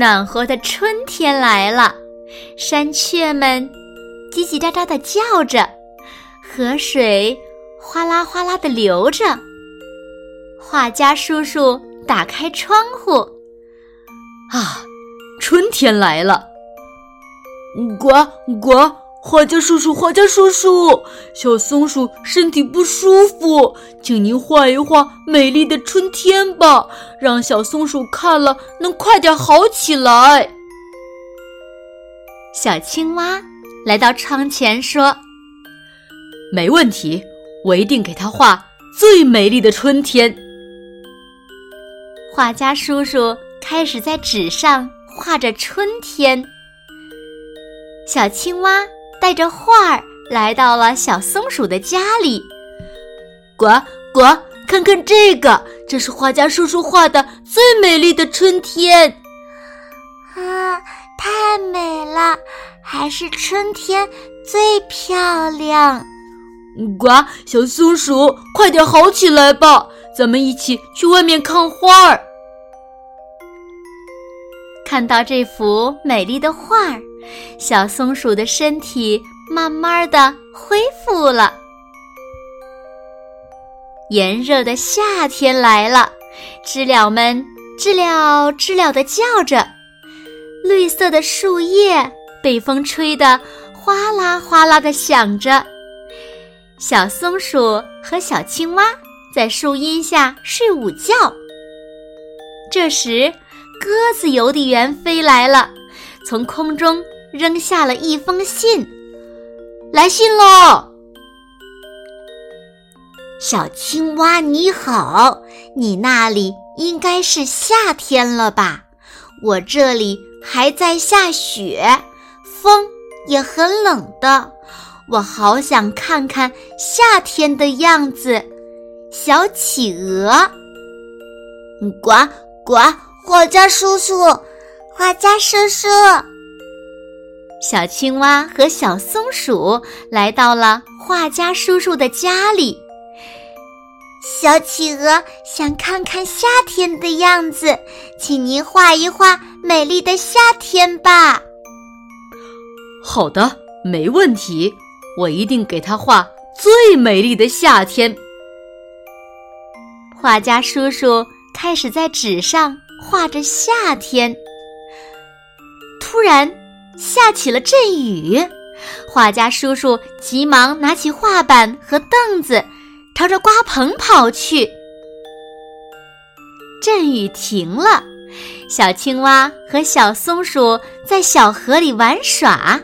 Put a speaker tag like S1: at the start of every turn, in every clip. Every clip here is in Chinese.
S1: 暖和的春天来了，山雀们叽叽喳喳的叫着，河水哗啦哗啦的流着。画家叔叔打开窗户，
S2: 啊，春天来了！呱呱。画家叔叔，画家叔叔，小松鼠身体不舒服，请您画一画美丽的春天吧，让小松鼠看了能快点好起来。
S1: 小青蛙来到窗前说：“
S2: 没问题，我一定给他画最美丽的春天。”
S1: 画家叔叔开始在纸上画着春天。小青蛙。带着画儿来到了小松鼠的家里，
S2: 呱呱，看看这个，这是画家叔叔画的最美丽的春天。
S3: 啊，太美了，还是春天最漂亮。
S2: 呱，小松鼠，快点好起来吧，咱们一起去外面看花儿。
S1: 看到这幅美丽的画儿。小松鼠的身体慢慢的恢复了。炎热的夏天来了，知了们知了知了的叫着，绿色的树叶被风吹得哗啦哗啦的响着。小松鼠和小青蛙在树荫下睡午觉。这时，鸽子邮递员飞来了。从空中扔下了一封信，
S2: 来信喽！
S3: 小青蛙你好，你那里应该是夏天了吧？我这里还在下雪，风也很冷的，我好想看看夏天的样子。小企鹅，
S4: 呱呱，画家叔叔。
S3: 画家叔叔，
S1: 小青蛙和小松鼠来到了画家叔叔的家里。
S3: 小企鹅想看看夏天的样子，请您画一画美丽的夏天吧。
S2: 好的，没问题，我一定给他画最美丽的夏天。
S1: 画家叔叔开始在纸上画着夏天。突然下起了阵雨，画家叔叔急忙拿起画板和凳子，朝着瓜棚跑去。阵雨停了，小青蛙和小松鼠在小河里玩耍，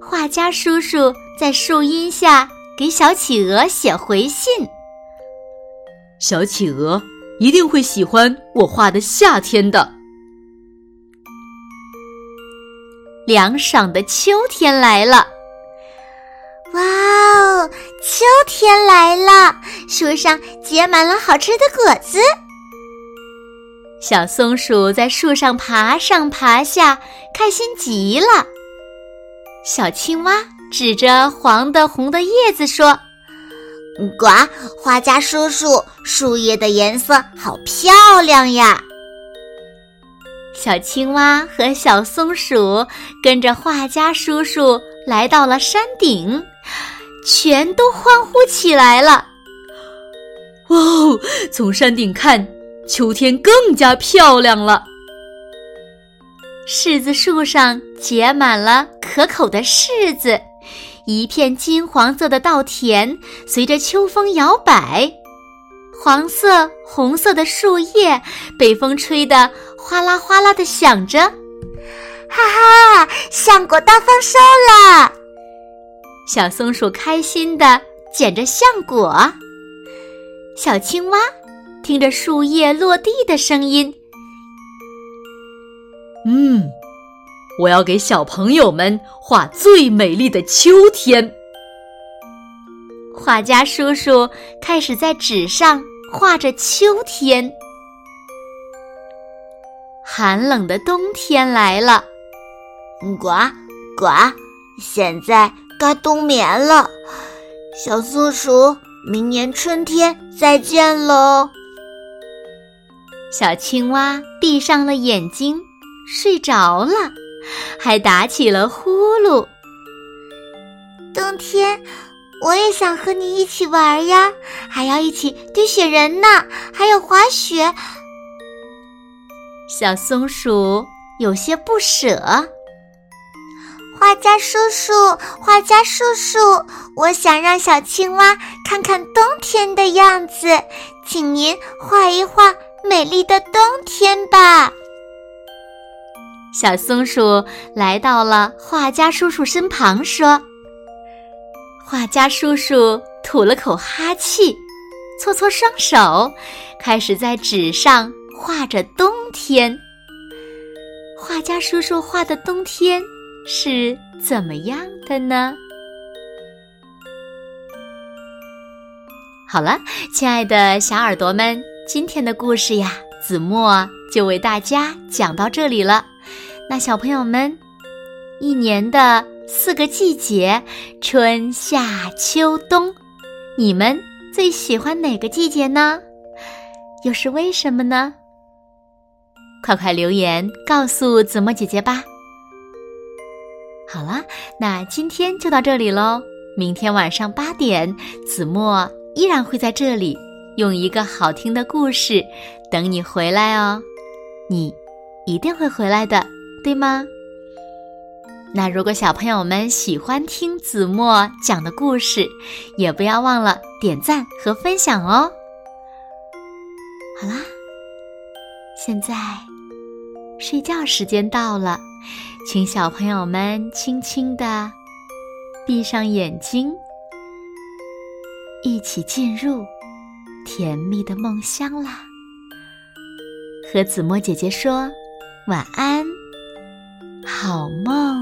S1: 画家叔叔在树荫下给小企鹅写回信。
S2: 小企鹅一定会喜欢我画的夏天的。
S1: 凉爽的秋天来了，
S3: 哇哦！秋天来了，树上结满了好吃的果子。
S1: 小松鼠在树上爬上爬下，开心极了。小青蛙指着黄的、红的叶子说：“
S4: 呱，画家叔叔，树叶的颜色好漂亮呀！”
S1: 小青蛙和小松鼠跟着画家叔叔来到了山顶，全都欢呼起来了。
S2: 哇哦！从山顶看，秋天更加漂亮了。
S1: 柿子树上结满了可口的柿子，一片金黄色的稻田随着秋风摇摆。黄色、红色的树叶被风吹得哗啦哗啦的响着，
S3: 哈哈，橡果大丰收了！
S1: 小松鼠开心的捡着橡果。小青蛙听着树叶落地的声音，
S2: 嗯，我要给小朋友们画最美丽的秋天。
S1: 画家叔叔开始在纸上画着秋天。寒冷的冬天来了，
S4: 呱呱，现在该冬眠了。小松鼠，明年春天再见喽。
S1: 小青蛙闭上了眼睛，睡着了，还打起了呼噜。
S3: 冬天。我也想和你一起玩呀，还要一起堆雪人呢，还有滑雪。
S1: 小松鼠有些不舍。
S3: 画家叔叔，画家叔叔，我想让小青蛙看看冬天的样子，请您画一画美丽的冬天吧。
S1: 小松鼠来到了画家叔叔身旁，说。画家叔叔吐了口哈气，搓搓双手，开始在纸上画着冬天。画家叔叔画的冬天是怎么样的呢？好了，亲爱的小耳朵们，今天的故事呀，子墨就为大家讲到这里了。那小朋友们，一年的。四个季节，春夏秋冬，你们最喜欢哪个季节呢？又是为什么呢？快快留言告诉子墨姐姐吧。好了，那今天就到这里喽。明天晚上八点，子墨依然会在这里，用一个好听的故事等你回来哦。你一定会回来的，对吗？那如果小朋友们喜欢听子墨讲的故事，也不要忘了点赞和分享哦。好啦，现在睡觉时间到了，请小朋友们轻轻的闭上眼睛，一起进入甜蜜的梦乡啦。和子墨姐姐说晚安，好梦。